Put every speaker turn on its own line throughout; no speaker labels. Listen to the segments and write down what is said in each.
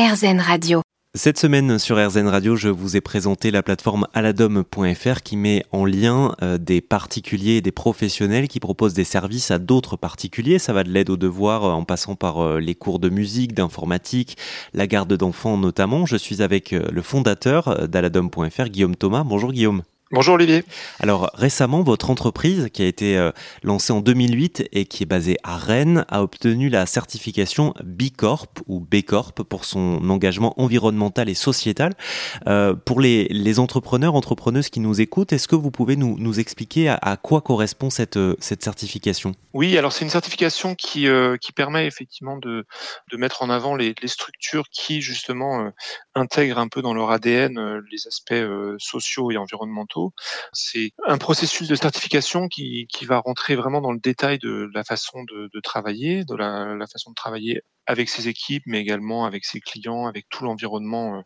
RZN Radio.
Cette semaine sur RZN Radio, je vous ai présenté la plateforme aladom.fr qui met en lien euh, des particuliers et des professionnels qui proposent des services à d'autres particuliers. Ça va de l'aide aux devoirs euh, en passant par euh, les cours de musique, d'informatique, la garde d'enfants notamment. Je suis avec le fondateur d'aladom.fr, Guillaume Thomas. Bonjour Guillaume.
Bonjour Olivier.
Alors récemment, votre entreprise, qui a été euh, lancée en 2008 et qui est basée à Rennes, a obtenu la certification B Corp ou B Corp pour son engagement environnemental et sociétal. Euh, pour les, les, entrepreneurs, entrepreneuses qui nous écoutent, est-ce que vous pouvez nous, nous expliquer à, quoi correspond cette, euh, cette certification?
Oui, alors c'est une certification qui, euh, qui permet effectivement de, de mettre en avant les, les structures qui justement intègrent un peu dans leur ADN les aspects sociaux et environnementaux c'est un processus de certification qui, qui, va rentrer vraiment dans le détail de la façon de, de travailler, de la, la, façon de travailler avec ses équipes, mais également avec ses clients, avec tout l'environnement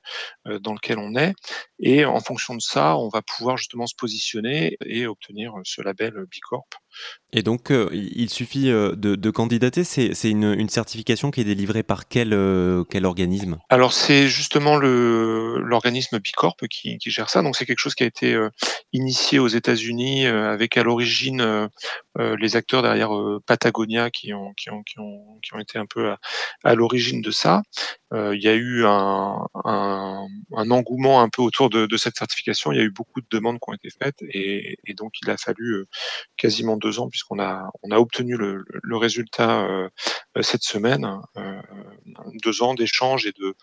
euh, dans lequel on est. Et en fonction de ça, on va pouvoir justement se positionner et obtenir ce label B Corp.
Et donc, euh, il suffit euh, de, de, candidater. C'est une, une, certification qui est délivrée par quel, euh, quel organisme?
Alors, c'est justement l'organisme B Corp qui, qui, gère ça. Donc, c'est quelque chose qui a été initié aux États-Unis avec à l'origine les acteurs derrière Patagonia qui ont, qui, ont, qui, ont, qui ont été un peu à, à l'origine de ça. il y a eu un, un, un, engouement un peu autour de, de, cette certification. Il y a eu beaucoup de demandes qui ont été faites et, et donc il a fallu quasiment deux ans puisqu'on a on a obtenu le, le résultat euh, cette semaine, euh, deux ans d'échanges et de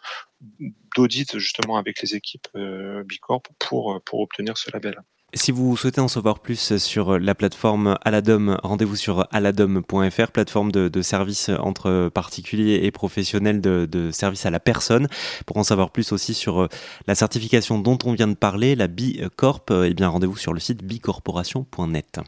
d'audit justement avec les équipes euh, Bicorp pour pour obtenir ce label.
Si vous souhaitez en savoir plus sur la plateforme Aladom, rendez-vous sur aladom.fr, plateforme de, de services entre particuliers et professionnels de, de services à la personne. Pour en savoir plus aussi sur la certification dont on vient de parler, la B Corp, eh bien rendez-vous sur le site bicorporation.net.